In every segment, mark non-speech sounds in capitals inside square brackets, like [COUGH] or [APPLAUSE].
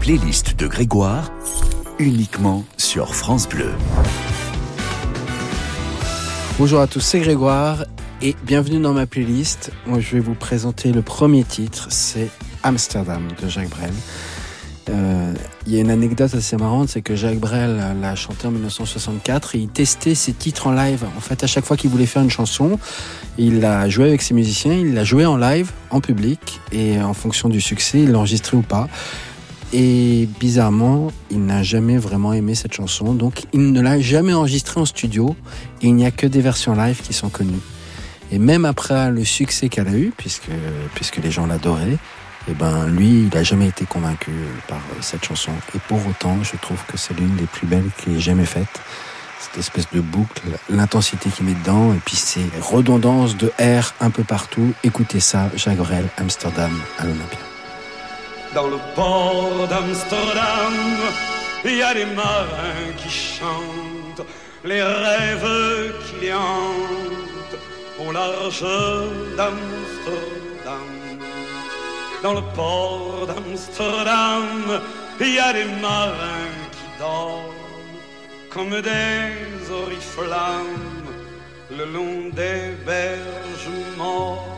playlist de Grégoire, uniquement sur France Bleu. Bonjour à tous, c'est Grégoire et bienvenue dans ma playlist. Moi, je vais vous présenter le premier titre, c'est Amsterdam de Jacques Brel. Euh, il y a une anecdote assez marrante, c'est que Jacques Brel l'a chanté en 1964 et il testait ses titres en live. En fait, à chaque fois qu'il voulait faire une chanson, il l'a joué avec ses musiciens, il l'a joué en live, en public, et en fonction du succès, il l'enregistrait ou pas. Et bizarrement, il n'a jamais vraiment aimé cette chanson, donc il ne l'a jamais enregistrée en studio, et il n'y a que des versions live qui sont connues. Et même après le succès qu'elle a eu, puisque, puisque les gens l'adoraient, eh ben lui, il n'a jamais été convaincu par cette chanson. Et pour autant, je trouve que c'est l'une des plus belles qu'il ait jamais faites. Cette espèce de boucle, l'intensité qu'il met dedans, et puis ces redondances de R un peu partout. Écoutez ça, Jacques Amsterdam, à l'Olympia. Dans le port d'Amsterdam, il y a des marins qui chantent les rêves qui hantent au large d'Amsterdam dans le port d'Amsterdam, il y a des marins qui dorment comme des oriflammes le long des berges morts.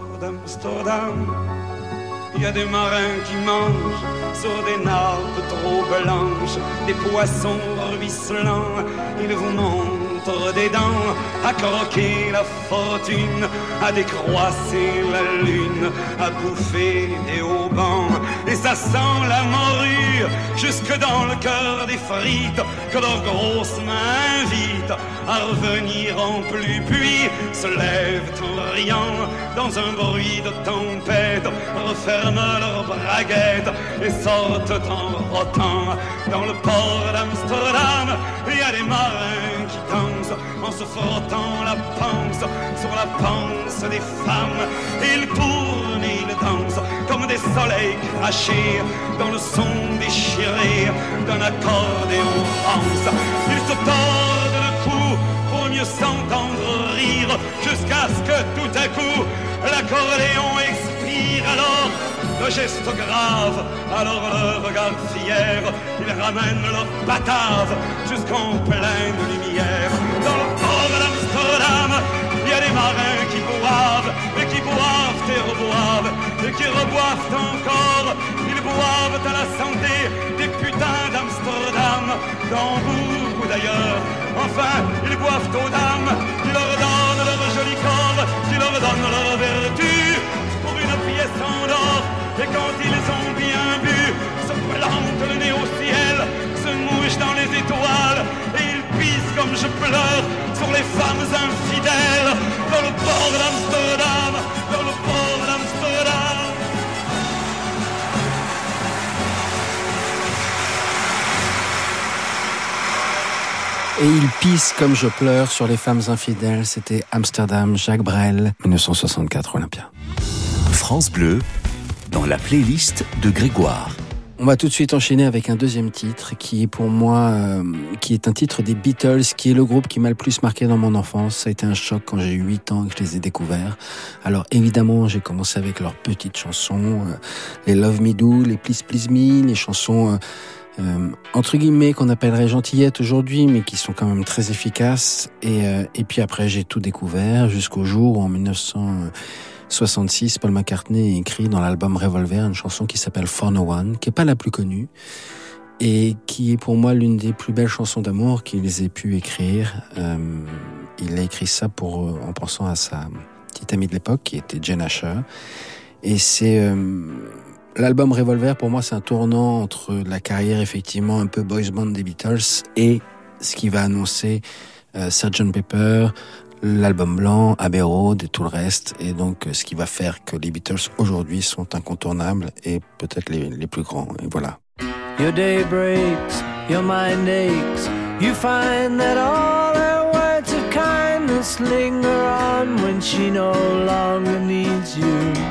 il y a des marins qui mangent sur des nappes trop blanches, des poissons ruisselants, ils vous montrent des dents, à croquer la fortune, à décroisser la lune, à bouffer des haubans. Et ça sent la morue jusque dans le cœur des frites que leurs grosses mains invitent à revenir en pluie, puis se lèvent en riant dans un bruit de tempête, referment leurs braguettes et sortent en rotant dans le port d'Amsterdam. Il y a des marins qui dansent en se frottant la panse sur la panse des femmes. Ils tournent et ils dansent des soleils crachés dans le son déchiré d'un accordéon rance. Ils se tordent le cou pour mieux s'entendre rire jusqu'à ce que tout à coup l'accordéon expire alors le geste grave, alors le regard fier, ils ramènent leur batave jusqu'en pleine lumière. Dans le port d'Amsterdam, il y a des marins qui boivent, boivent et reboivent, et qui reboivent encore. Ils boivent à la santé des putains d'Amsterdam, d'Hambourg ou d'ailleurs. Enfin, ils boivent aux dames qui leur donnent leur joli corps, qui leur donnent leur vertu Et ils pissent comme je pleure sur les femmes infidèles. C'était Amsterdam, Jacques Brel, 1964 Olympia. France Bleu, dans la playlist de Grégoire. On va tout de suite enchaîner avec un deuxième titre qui est pour moi, euh, qui est un titre des Beatles, qui est le groupe qui m'a le plus marqué dans mon enfance. Ça a été un choc quand j'ai eu 8 ans et que je les ai découverts. Alors évidemment, j'ai commencé avec leurs petites chansons, euh, les Love Me Do, les Please Please Me, les chansons euh, entre guillemets qu'on appellerait gentillettes aujourd'hui, mais qui sont quand même très efficaces. Et, et puis après, j'ai tout découvert jusqu'au jour où en 1900 66, Paul McCartney écrit dans l'album Revolver une chanson qui s'appelle For No One, qui est pas la plus connue et qui est pour moi l'une des plus belles chansons d'amour qu'ils aient pu écrire. Euh, il a écrit ça pour euh, en pensant à sa petite amie de l'époque qui était Jen Asher. Et c'est euh, l'album Revolver pour moi c'est un tournant entre la carrière effectivement un peu boys band des Beatles et ce qui va annoncer euh, Sgt Pepper, l'album blanc, Abbey Road et tout le reste. Et donc, ce qui va faire que les Beatles aujourd'hui sont incontournables et peut-être les, les plus grands. Et voilà. Your day breaks, your mind aches. You find that all her words of kindness linger on when she no longer needs you.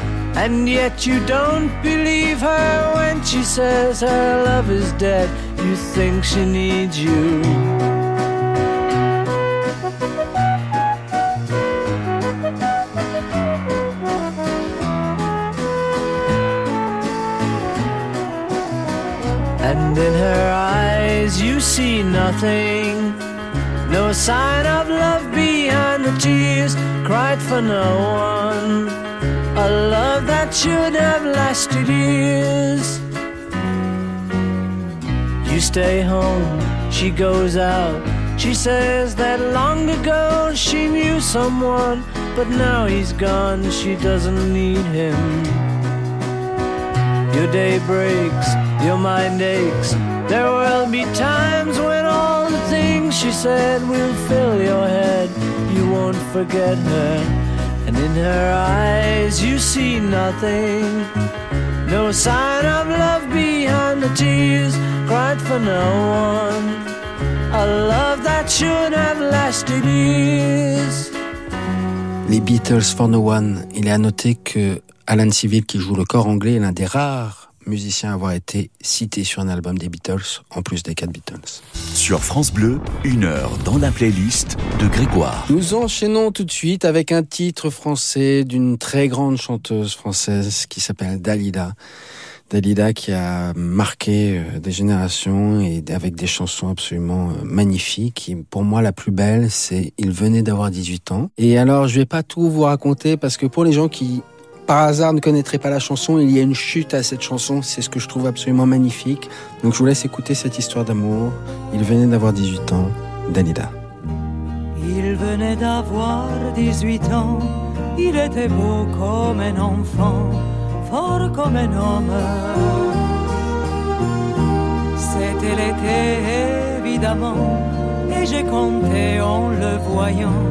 and yet you don't believe her when she says her love is dead. You think she needs you. And in her eyes you see nothing. No sign of love behind the tears cried for no one. A love that should have lasted years. You stay home, she goes out. She says that long ago she knew someone, but now he's gone, she doesn't need him. Your day breaks, your mind aches. There will be times when all the things she said will fill your head. You won't forget her, and in her eyes you see nothing. No sign of love behind the tears cried for no one. A love that should have lasted years. Les Beatles for No One. Il est à noter que Alan Civil, qui joue le corps anglais, est l'un des rares musiciens à avoir été cité sur un album des Beatles, en plus des quatre Beatles. Sur France Bleu, une heure dans la playlist de Grégoire. Nous enchaînons tout de suite avec un titre français d'une très grande chanteuse française qui s'appelle Dalida. Dalida qui a marqué euh, des générations et avec des chansons absolument euh, magnifiques. Et pour moi, la plus belle, c'est Il venait d'avoir 18 ans. Et alors, je vais pas tout vous raconter parce que pour les gens qui par hasard ne connaîtraient pas la chanson, il y a une chute à cette chanson, c'est ce que je trouve absolument magnifique. Donc je vous laisse écouter cette histoire d'amour. Il venait d'avoir 18 ans, Dalida. Il venait d'avoir 18 ans, il était beau comme un enfant, fort comme un homme. C'était l'été évidemment, et j'ai compté en le voyant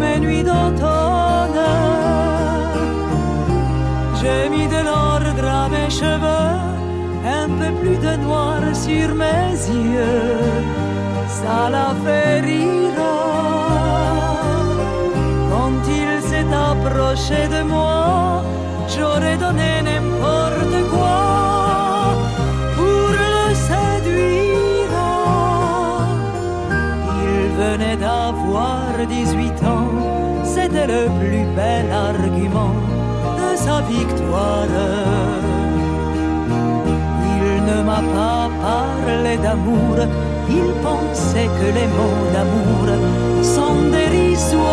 mes nuits d'automne. J'ai mis de l'ordre à mes cheveux, un peu plus de noir sur mes yeux, ça l'a fait rire. Quand il s'est approché de moi, j'aurais donné n'importe quoi pour le séduire. Il venait d'avoir 18 ans, c'était le plus bel argument victoire. Il ne m'a pas parlé d'amour, il pensait que les mots d'amour sont dérisoires.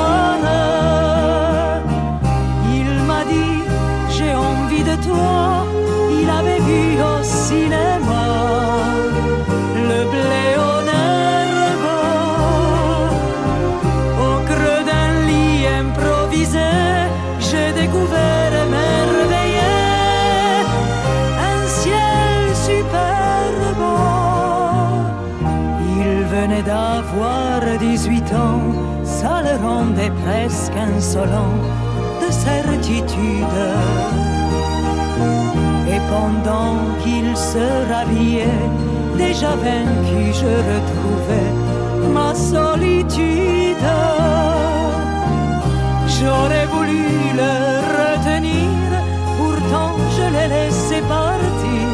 Se rhabillait, déjà vaincu, je retrouvais ma solitude. J'aurais voulu le retenir, pourtant je l'ai laissé partir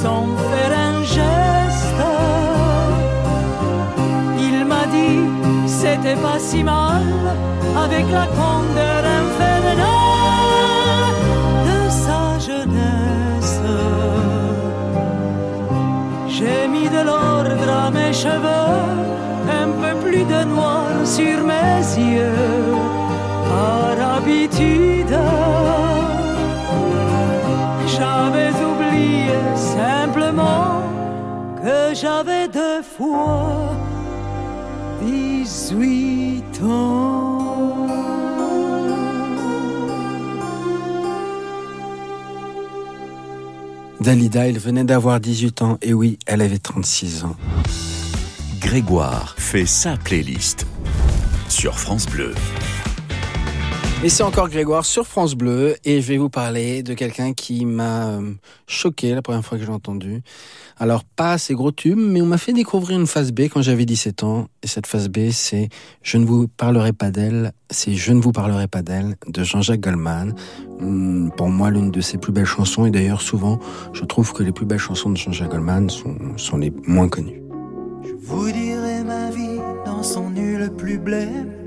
sans faire un geste. Il m'a dit, c'était pas si mal, avec la candeur cheveux, un peu plus de noir sur mes yeux, par habitude. J'avais oublié simplement que j'avais deux fois 18 ans. Dalida, elle venait d'avoir 18 ans, et oui, elle avait 36 ans. Grégoire fait sa playlist sur France Bleu. Et c'est encore Grégoire sur France Bleu et je vais vous parler de quelqu'un qui m'a euh, choqué la première fois que j'ai entendu. Alors pas ces gros tubes, mais on m'a fait découvrir une phase B quand j'avais 17 ans. Et cette phase B, c'est Je ne vous parlerai pas d'elle, c'est Je ne vous parlerai pas d'elle de Jean-Jacques Goldman. Hmm, pour moi, l'une de ses plus belles chansons. Et d'ailleurs, souvent, je trouve que les plus belles chansons de Jean-Jacques Goldman sont, sont les moins connues. Vous dirai ma vie dans son nul plus blême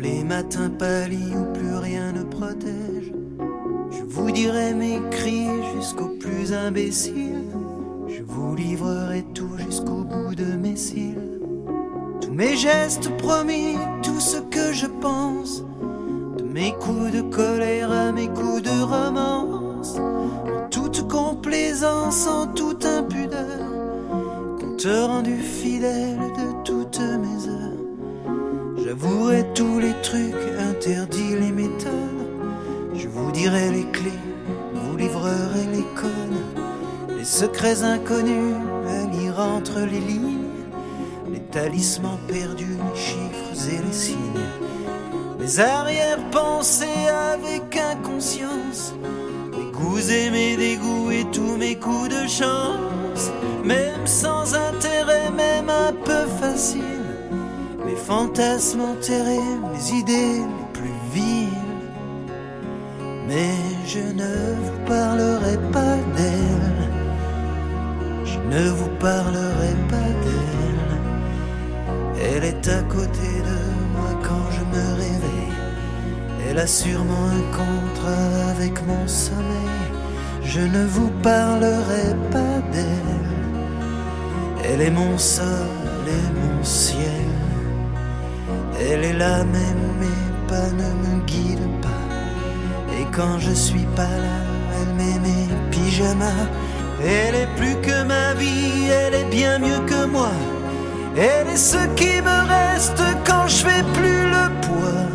les matins pâlis où plus rien ne protège. Je vous dirai mes cris jusqu'au plus imbécile. Je vous livrerai tout jusqu'au bout de mes cils. Tous mes gestes promis, tout ce que je pense. De mes coups de colère à mes coups de romance. En toute complaisance, en toute impudeur. Compte rendu fidèle de toutes mes heures. J'avouerai tous les trucs interdits, les méthodes. Je vous dirai les clés, vous livrerai les codes. Les secrets inconnus à lire entre les lignes. Les talismans perdus, les chiffres et les signes. Mes arrière-pensées avec inconscience. Mes goûts et mes dégoûts et tous mes coups de chance. Même sans intérêt, même un peu facile fantasmes enterrés, mes idées les plus viles. Mais je ne vous parlerai pas d'elle. Je ne vous parlerai pas d'elle. Elle est à côté de moi quand je me réveille. Elle a sûrement un contrat avec mon sommeil. Je ne vous parlerai pas d'elle. Elle est mon sol et mon ciel. Elle est là même, mes pas ne me guident pas. Et quand je suis pas là, elle met mes pyjamas. Elle est plus que ma vie, elle est bien mieux que moi. Elle est ce qui me reste quand je fais plus le poids.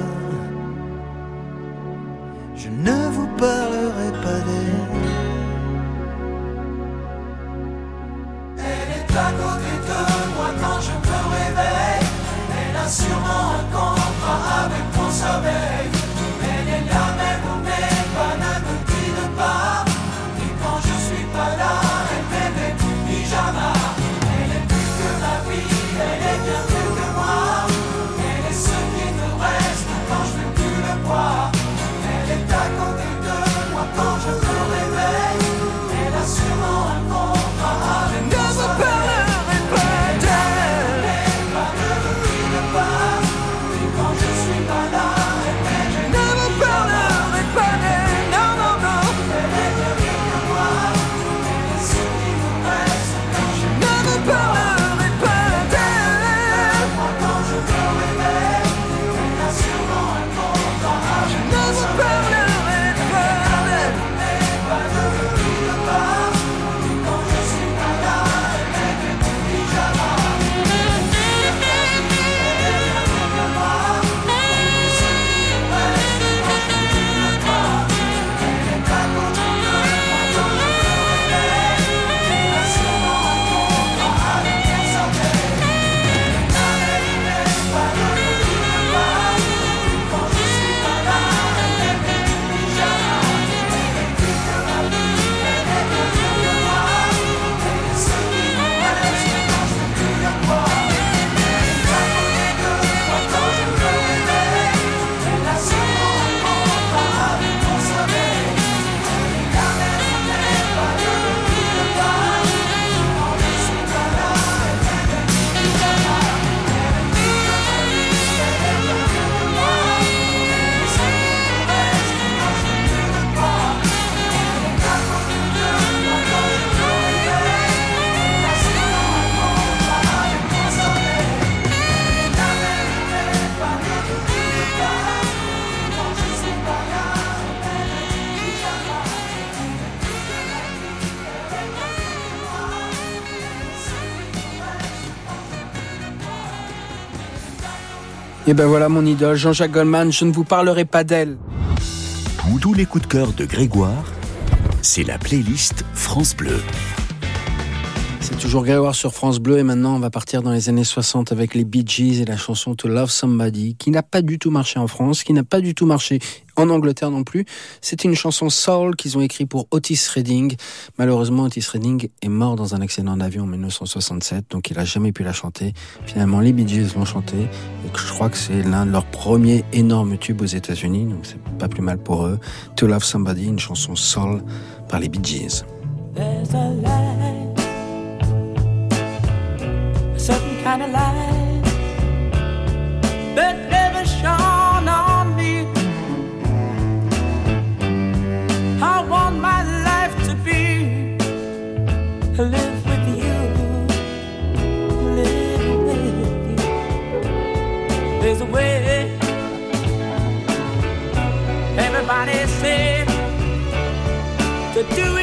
Et ben voilà mon idole, Jean-Jacques Goldman, je ne vous parlerai pas d'elle. Tous les coups de cœur de Grégoire, c'est la playlist France Bleu. C'est toujours Grégoire sur France Bleu et maintenant on va partir dans les années 60 avec les Bee Gees et la chanson To Love Somebody qui n'a pas du tout marché en France, qui n'a pas du tout marché en Angleterre non plus. C'est une chanson soul qu'ils ont écrite pour Otis Redding. Malheureusement, Otis Redding est mort dans un accident d'avion en 1967, donc il a jamais pu la chanter. Finalement, les Bee Gees l'ont chanté et je crois que c'est l'un de leurs premiers énormes tubes aux États-Unis, donc c'est pas plus mal pour eux. To Love Somebody, une chanson soul par les Bee Gees. Everybody said to do each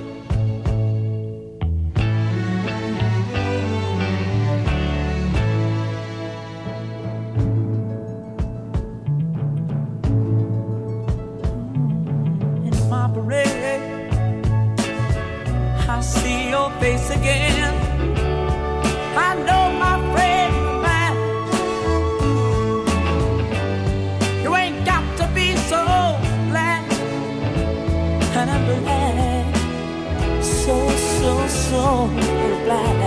So, so glad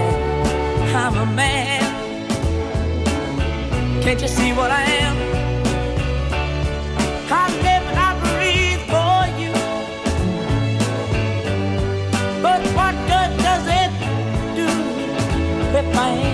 I'm a man. Can't you see what I am? I live and I breathe for you. But what good does it do if I ain't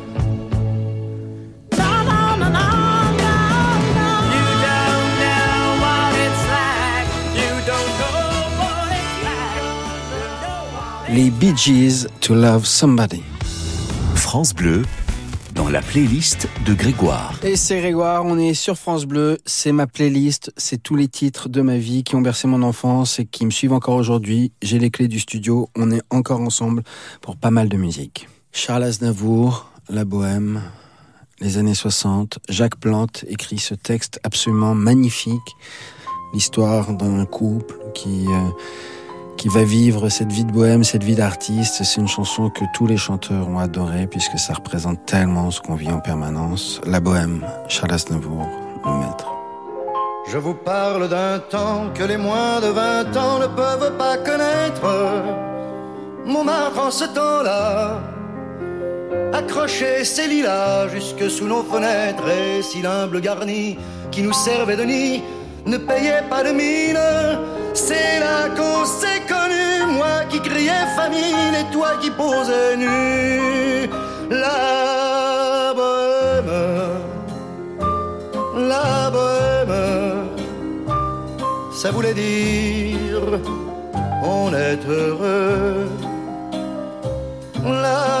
Les Bee Gees, To Love Somebody. France Bleu, dans la playlist de Grégoire. Et c'est Grégoire, on est sur France Bleu, c'est ma playlist, c'est tous les titres de ma vie qui ont bercé mon enfance et qui me suivent encore aujourd'hui. J'ai les clés du studio, on est encore ensemble pour pas mal de musique. Charles Aznavour, La Bohème, les années 60, Jacques Plante écrit ce texte absolument magnifique, l'histoire d'un couple qui... euh, qui va vivre cette vie de bohème, cette vie d'artiste. C'est une chanson que tous les chanteurs ont adorée puisque ça représente tellement ce qu'on vit en permanence. La bohème, Charles Aznavour, le maître. Je vous parle d'un temps que les moins de 20 ans ne peuvent pas connaître. Montmartre en ce temps-là accrochait ses lilas jusque sous nos fenêtres et si l'humble garni qui nous servait de nid ne payait pas de mine. C'est là qu'on s'est connu, moi qui criais famine et toi qui posais nu. La bohème, la bohème, ça voulait dire on est heureux. La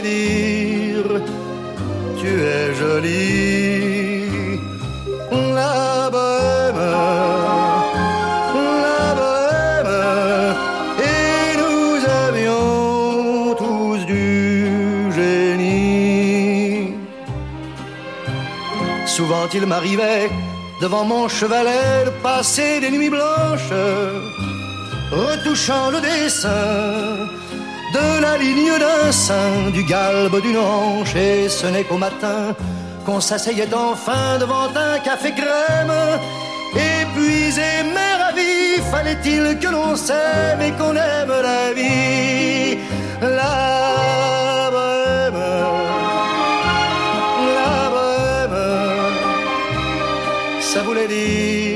Dire tu es jolie. La bohème, la bohème, et nous avions tous du génie. Souvent il m'arrivait devant mon chevalet de passer des nuits blanches, retouchant le dessin de la ligne d'un sein, du galbe d'une hanche, et ce n'est qu'au matin qu'on s'asseyait enfin devant un café crème. Épuisé mais ravi, fallait-il que l'on s'aime et qu'on aime la vie? La bohème, la bohème, ça voulait dire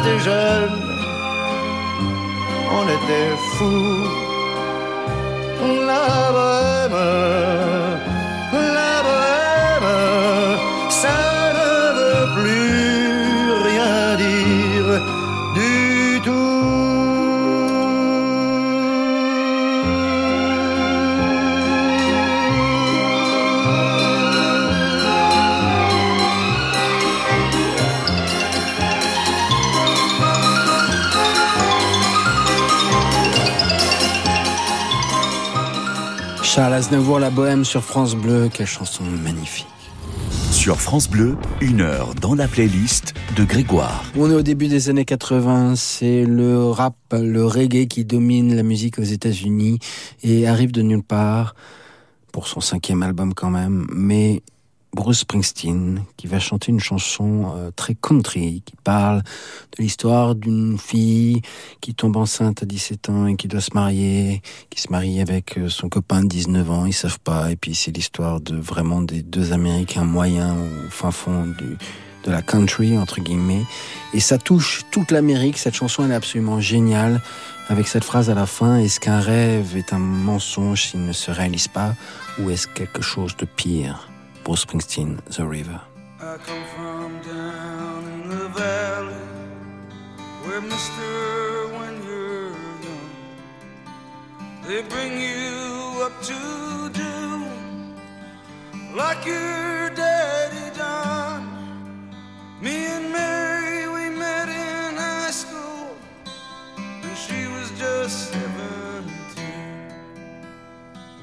Était jeunes, on était fous. La bohème, la bohème, ça ne veut plus rien dire du Charles Aznavour, La Bohème sur France Bleu, quelle chanson magnifique. Sur France Bleu, une heure dans la playlist de Grégoire. On est au début des années 80, c'est le rap, le reggae qui domine la musique aux États-Unis et arrive de nulle part pour son cinquième album quand même, mais Bruce Springsteen qui va chanter une chanson euh, très country qui parle de l'histoire d'une fille qui tombe enceinte à 17 ans et qui doit se marier, qui se marie avec euh, son copain de 19 ans, ils savent pas. Et puis c'est l'histoire de vraiment des deux américains moyens au fin fond du de la country entre guillemets. Et ça touche toute l'Amérique. Cette chanson elle est absolument géniale. Avec cette phrase à la fin est-ce qu'un rêve est un mensonge s'il ne se réalise pas ou est-ce quelque chose de pire? Bruce Springsteen The River I come from down in the valley where Mister, when you're young, they bring you up to do like your daddy done. Me and Mary, we met in high school, and she was just seventeen.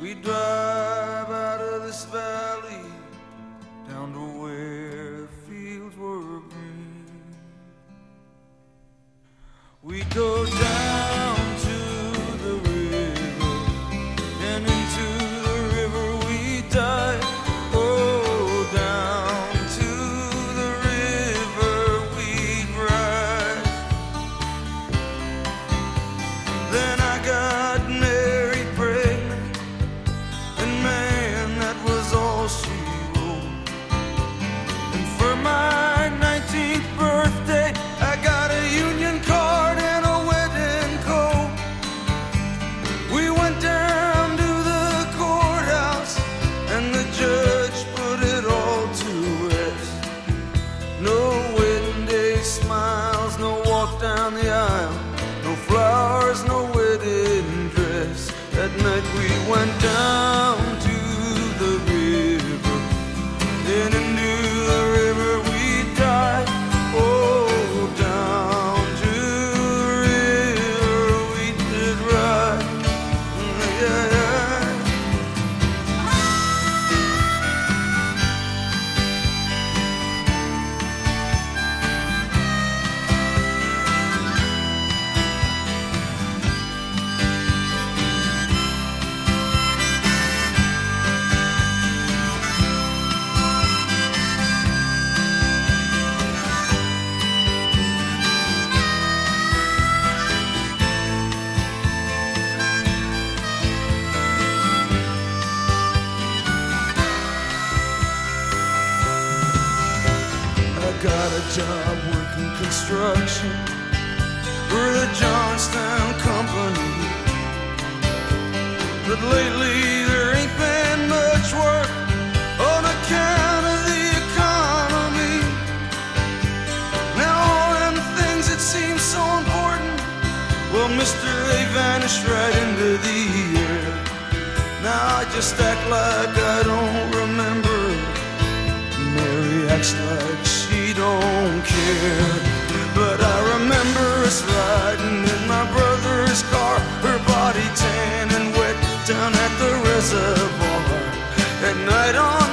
We drive out of this valley down to where the fields were green. We go down construction for the Johnstown Company. But lately there ain't been much work on account of the economy. Now all them things that seem so important, well, mister, they vanished right into the air. Now I just act like I don't remember. Mary acts like she don't care. But I remember us riding in my brother's car, her body tan and wet down at the reservoir. At night on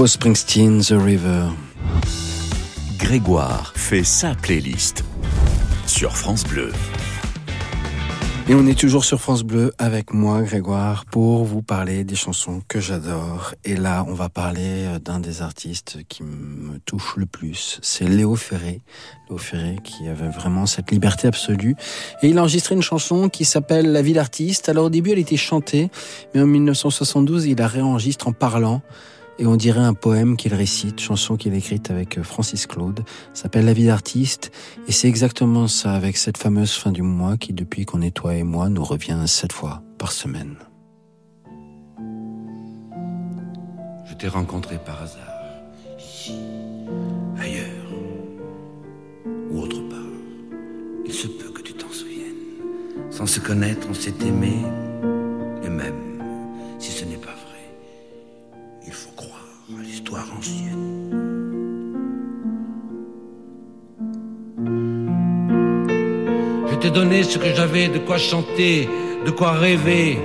Bruce Springsteen, The River. Grégoire fait sa playlist sur France Bleu. Et on est toujours sur France Bleu avec moi, Grégoire, pour vous parler des chansons que j'adore. Et là, on va parler euh, d'un des artistes qui me touche le plus. C'est Léo Ferré. Léo Ferré qui avait vraiment cette liberté absolue. Et il a enregistré une chanson qui s'appelle La vie d'artiste. Alors au début, elle était chantée, mais en 1972, il la réenregistre en parlant. Et on dirait un poème qu'il récite, chanson qu'il écrite avec euh, Francis Claude. S'appelle La vie d'artiste. Et c'est exactement ça, avec cette fameuse fin du mois qui, depuis qu'on est toi et moi, nous revient sept fois par semaine. Je t'ai rencontré par hasard, ici, ailleurs, ou autre part. Il se peut que tu t'en souviennes. Sans se connaître, on s'est aimé, et même si ce Je t'ai donné ce que j'avais, de quoi chanter, de quoi rêver.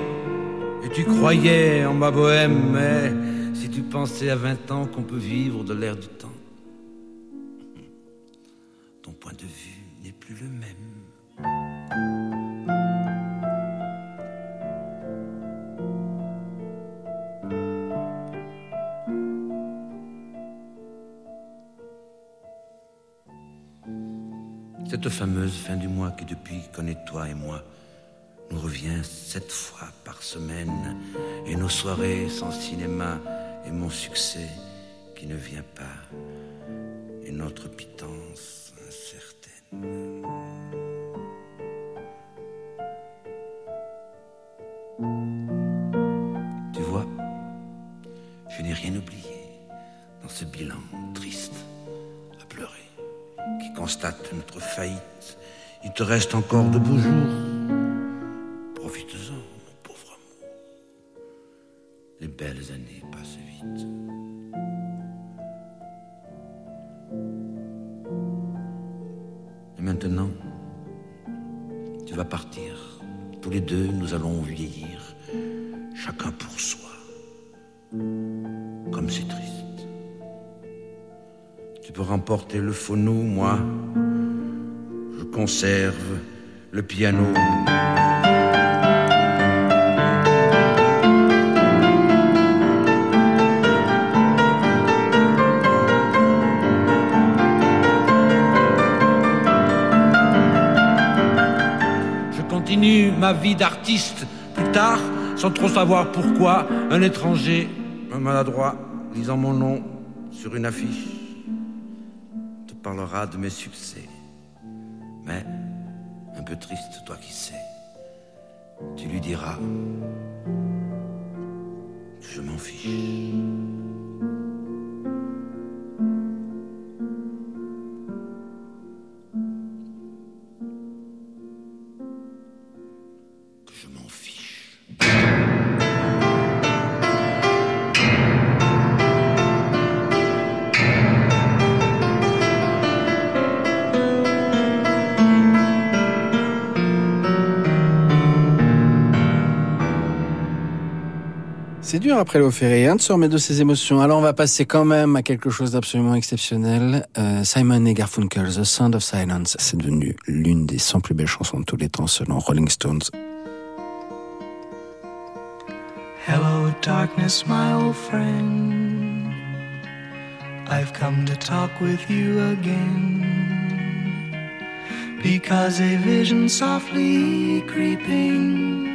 Et tu croyais en ma bohème, mais si tu pensais à 20 ans qu'on peut vivre de l'air du temps, ton point de vue n'est plus le même. Cette fameuse fin du mois qui, depuis est toi et moi, nous revient sept fois par semaine, et nos soirées sans cinéma, et mon succès qui ne vient pas, et notre pitance incertaine. Tu vois, je n'ai rien oublié dans ce bilan qui constate notre faillite. Il te reste encore de beaux jours. Profite-en, mon pauvre amour. Les belles années passent vite. Et maintenant, tu vas partir. Tous les deux, nous allons vieillir, chacun pour soi. Comme c'est triste. Tu peux remporter le phono, moi, je conserve le piano. Je continue ma vie d'artiste plus tard, sans trop savoir pourquoi, un étranger, un maladroit, lisant mon nom sur une affiche parlera de mes succès. Mais, un peu triste, toi qui sais, tu lui diras je m'en fiche. C'est dur après Léo Ferré hein, de se remettre de ses émotions. Alors on va passer quand même à quelque chose d'absolument exceptionnel. Euh, Simon et Garfunkel, The Sound of Silence, c'est devenu l'une des 100 plus belles chansons de tous les temps selon Rolling Stones. Hello, darkness, my old friend. I've come to talk with you again. Because a vision softly creeping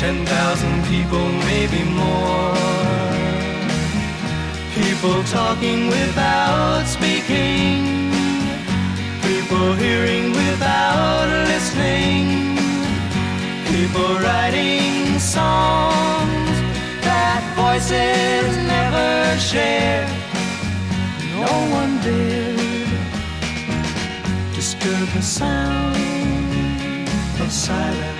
ten thousand people, maybe more. People talking without speaking People hearing without listening. People writing songs that voices never share. No one dared disturb the sound of silence.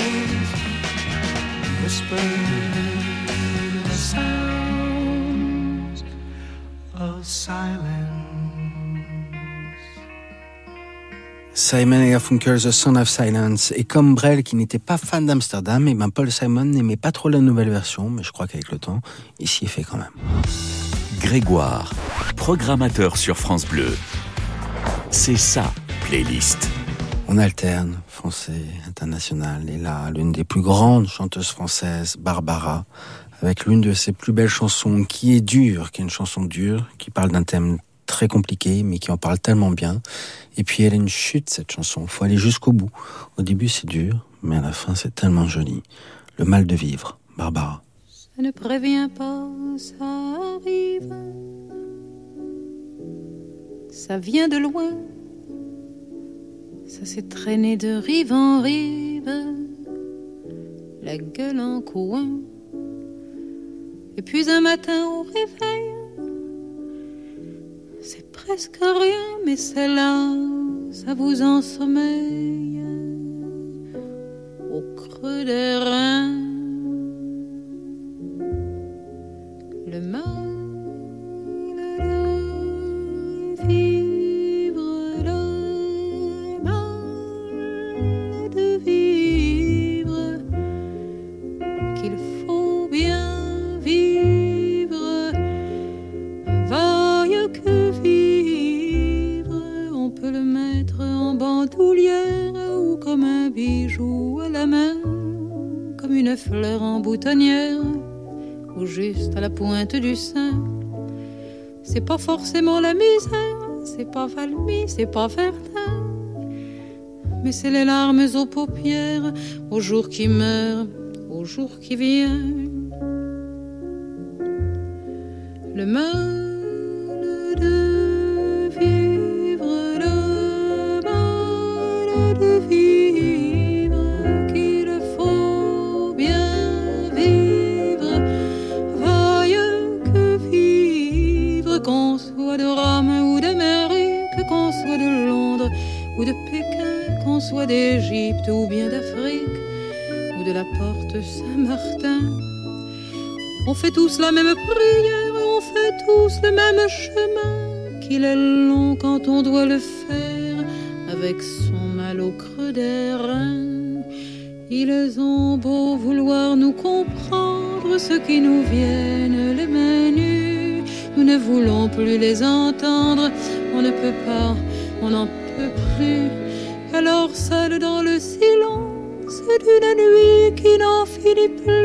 whispered the sounds of silence. Simon et Garfunkel, The Sound of Silence. Et comme Brel, qui n'était pas fan d'Amsterdam, et ben Paul Simon n'aimait pas trop la nouvelle version, mais je crois qu'avec le temps, il s'y est fait quand même. Grégoire, programmateur sur France Bleu. C'est ça, playlist. On alterne, français, international, et là, l'une des plus grandes chanteuses françaises, Barbara, avec l'une de ses plus belles chansons, qui est dure, qui est une chanson dure, qui parle d'un thème très compliqué, mais qui en parle tellement bien. Et puis elle a une chute, cette chanson. Faut aller jusqu'au bout. Au début, c'est dur, mais à la fin, c'est tellement joli. Le mal de vivre, Barbara. Ne prévient pas, ça arrive. Ça vient de loin ça s'est traîné de rive en rive, la gueule en coin. Et puis un matin au réveil, c'est presque rien, mais celle-là, ça vous ensommeille au creux des reins. Le. Forcément la misère, c'est pas Valmy, c'est pas Verdun, mais c'est les larmes aux paupières, au jour qui meurt, au jour qui vient. La même prière, on fait tous le même chemin, qu'il est long quand on doit le faire avec son mal au creux des reins. Ils ont beau vouloir nous comprendre, ceux qui nous viennent les mains nues, nous ne voulons plus les entendre, on ne peut pas, on n'en peut plus. Alors seul dans le silence d'une nuit qui n'en finit plus,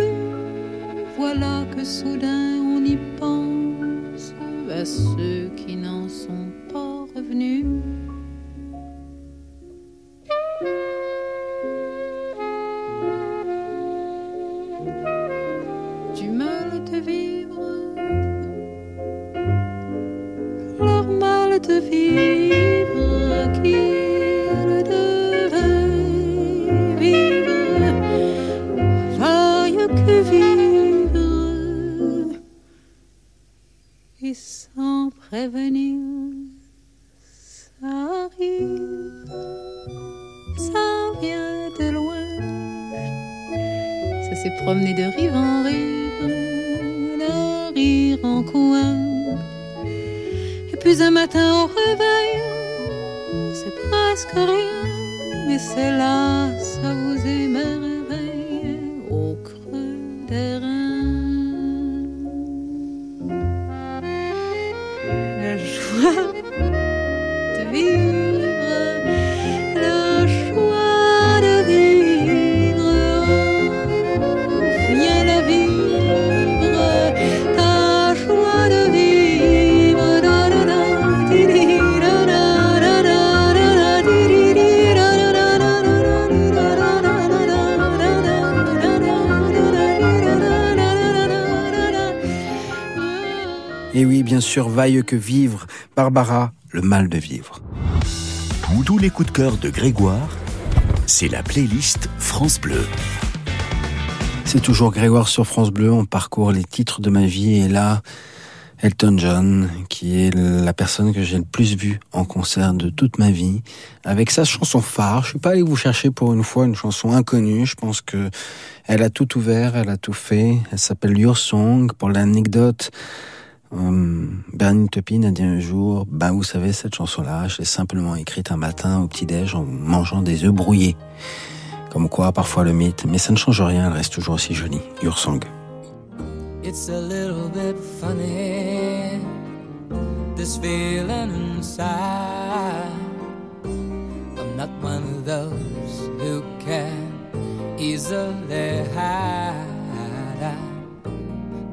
soudain on y pense à ceux qui n'en sont pas revenus. Vaille que vivre. Barbara, le mal de vivre. Tous- Tous les coups de cœur de Grégoire, c'est la playlist France Bleu. C'est toujours Grégoire sur France Bleu, on parcourt les titres de ma vie et là, Elton John, qui est la personne que j'ai le plus vue en concert de toute ma vie, avec sa chanson phare. Je suis pas allé vous chercher pour une fois une chanson inconnue. Je pense que elle a tout ouvert, elle a tout fait. Elle s'appelle Your Song. Pour l'anecdote, euh, Bernie Taupin a dit un jour, bah vous savez cette chanson-là, je l'ai simplement écrite un matin au petit-déj en mangeant des œufs brouillés. Comme quoi, parfois le mythe, mais ça ne change rien, elle reste toujours aussi jolie. Your Song. It's a little bit funny, this feeling inside. I'm not one of those who can easily hide.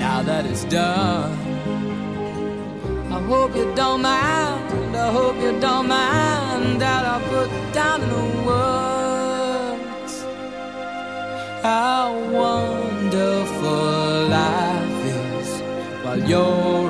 now that it's done, I hope you don't mind. I hope you don't mind that I put down in the words how wonderful life is while you're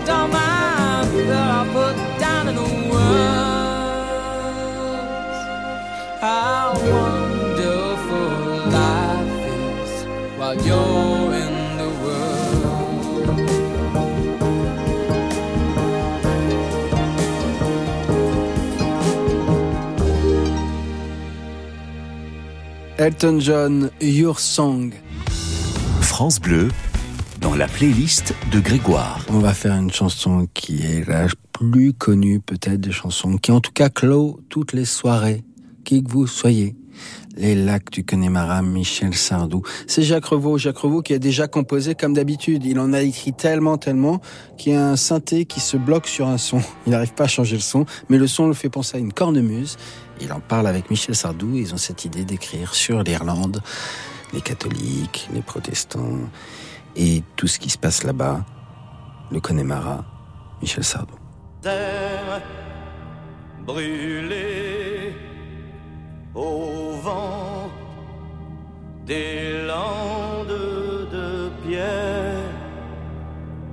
Elton John, Your Song. France Bleu, dans la playlist de Grégoire. On va faire une chanson qui est la plus connue peut-être des chansons, qui en tout cas clôt toutes les soirées, qui que vous soyez. Les lacs du Connemara, Michel Sardou. C'est Jacques Revaux. Jacques Revaux qui a déjà composé comme d'habitude. Il en a écrit tellement, tellement qu'il y a un synthé qui se bloque sur un son. [LAUGHS] Il n'arrive pas à changer le son, mais le son le fait penser à une cornemuse. Il en parle avec Michel Sardou. Ils ont cette idée d'écrire sur l'Irlande, les catholiques, les protestants et tout ce qui se passe là-bas. Le Connemara, Michel Sardou. Terre brûlée au vent des landes de pierre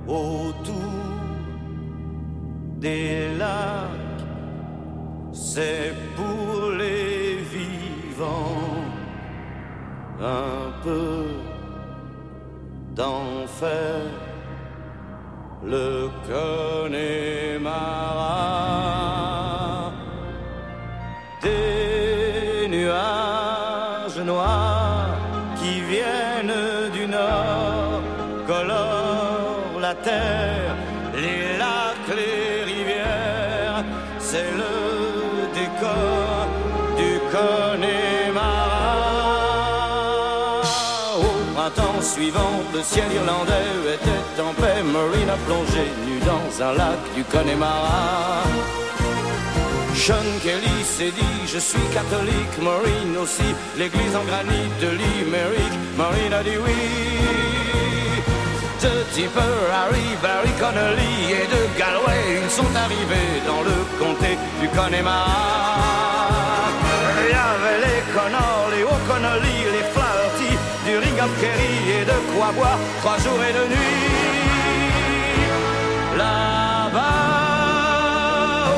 autour des lacs c'est pour les vivants un peu d'enfer le Connemara des nuages noirs qui viennent du nord colorent la terre, les lacs, les rivières, c'est le décor du Connemara. Au printemps suivant, le ciel irlandais était en paix. Marine a plongé nu dans un lac du Connemara. Sean Kelly s'est dit je suis catholique, Maureen aussi, l'église en granit de Limerick, Maureen a dit oui. De Tipper, Harry, Barry Connolly et de Galway, ils sont arrivés dans le comté du Connemara. Il y avait les Connors, les O'Connolly, les rigamperie et de quoi boire trois jours et de nuit. Là-bas,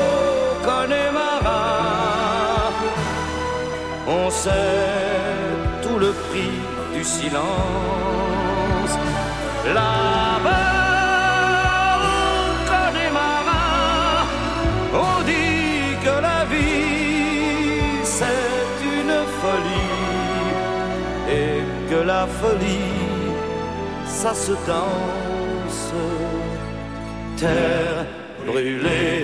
au Connemara, on sait tout le prix du silence. Ça se danse. Terre brûlée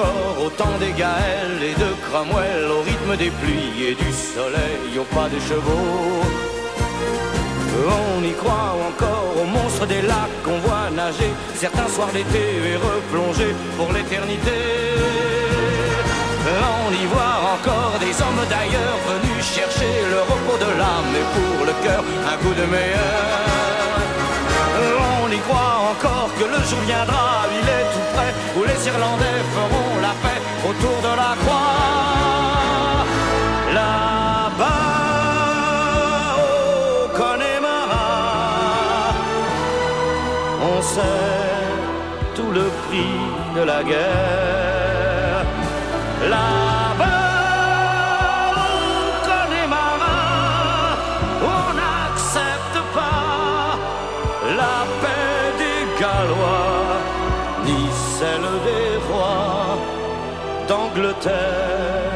au temps des Gaëls et de Cromwell, au rythme des pluies et du soleil, au pas des chevaux. On y croit encore aux monstres des lacs qu'on voit nager certains soirs d'été et replonger pour l'éternité. On y voit encore des hommes d'ailleurs venus chercher le repos de l'âme et pour le cœur un coup de meilleur. On y croit encore que le jour viendra, il est tout près, où les Irlandais feront la paix autour de la croix. Là-bas, au Connemara, on sait tout le prix de la guerre. Là-bas, d'Angleterre.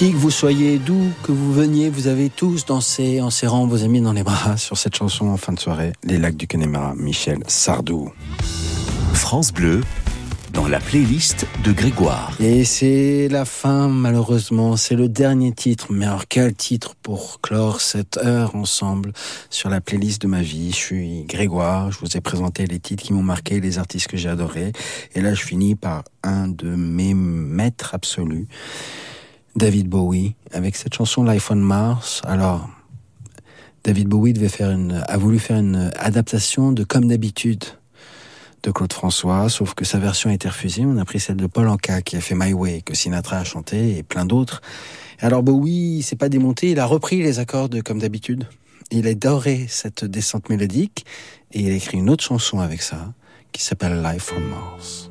Qui que vous soyez, d'où que vous veniez, vous avez tous dansé en serrant vos amis dans les bras sur cette chanson en fin de soirée, Les lacs du Connemara, Michel Sardou. France Bleu, dans la playlist de Grégoire. Et c'est la fin, malheureusement. C'est le dernier titre. Mais alors, quel titre pour clore cette heure ensemble sur la playlist de ma vie? Je suis Grégoire. Je vous ai présenté les titres qui m'ont marqué, les artistes que j'ai adorés. Et là, je finis par un de mes maîtres absolus. David Bowie, avec cette chanson Life on Mars. Alors, David Bowie devait faire une, a voulu faire une adaptation de Comme d'habitude de Claude François, sauf que sa version a été refusée. On a pris celle de Paul Anka qui a fait My Way, que Sinatra a chanté et plein d'autres. Alors Bowie, il s'est pas démonté, il a repris les accords de Comme d'habitude. Il a adoré cette descente mélodique et il a écrit une autre chanson avec ça qui s'appelle Life on Mars.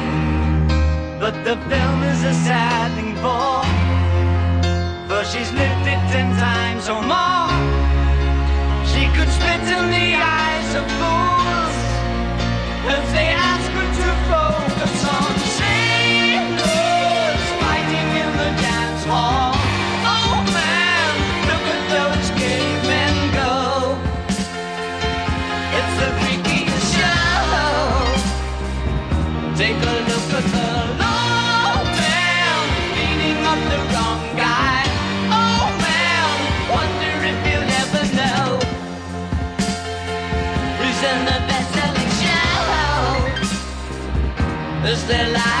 But the film is a sad thing for, for she's lived it ten times or more. She could spit in the eyes of fools if they ask their lives.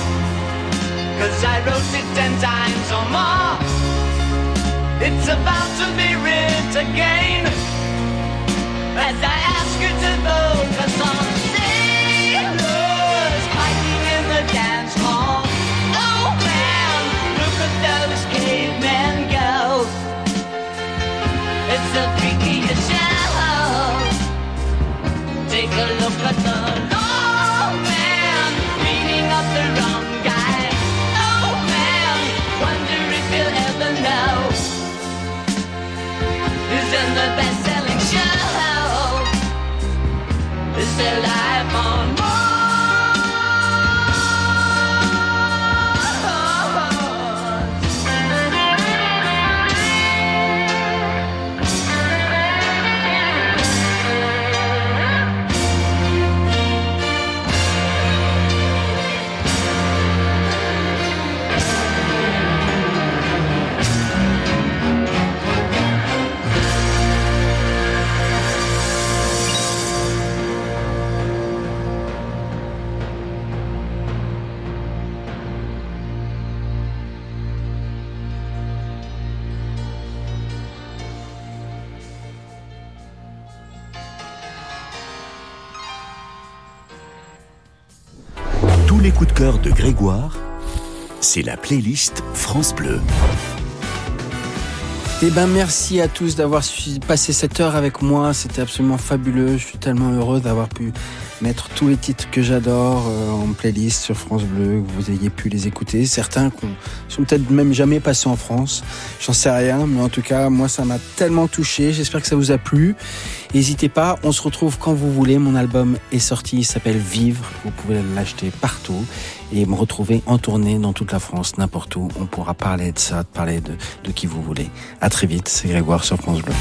Cause I wrote it ten times or more. It's about to be writ again. As I ask you to focus on sailors Fighting in the dance hall. Oh man, look at those cavemen go. It's the freakiest show. Take a look at the c'est la playlist France Bleu. Eh ben merci à tous d'avoir passé cette heure avec moi. C'était absolument fabuleux. Je suis tellement heureux d'avoir pu mettre tous les titres que j'adore euh, en playlist sur France Bleu, que vous ayez pu les écouter. Certains qui ont- sont peut-être même jamais passés en France. J'en sais rien, mais en tout cas, moi, ça m'a tellement touché. J'espère que ça vous a plu. N'hésitez pas, on se retrouve quand vous voulez. Mon album est sorti, il s'appelle Vivre. Vous pouvez l'acheter partout et me retrouver en tournée dans toute la France, n'importe où. On pourra parler de ça, parler de, de qui vous voulez. À très vite, c'est Grégoire sur France Bleu.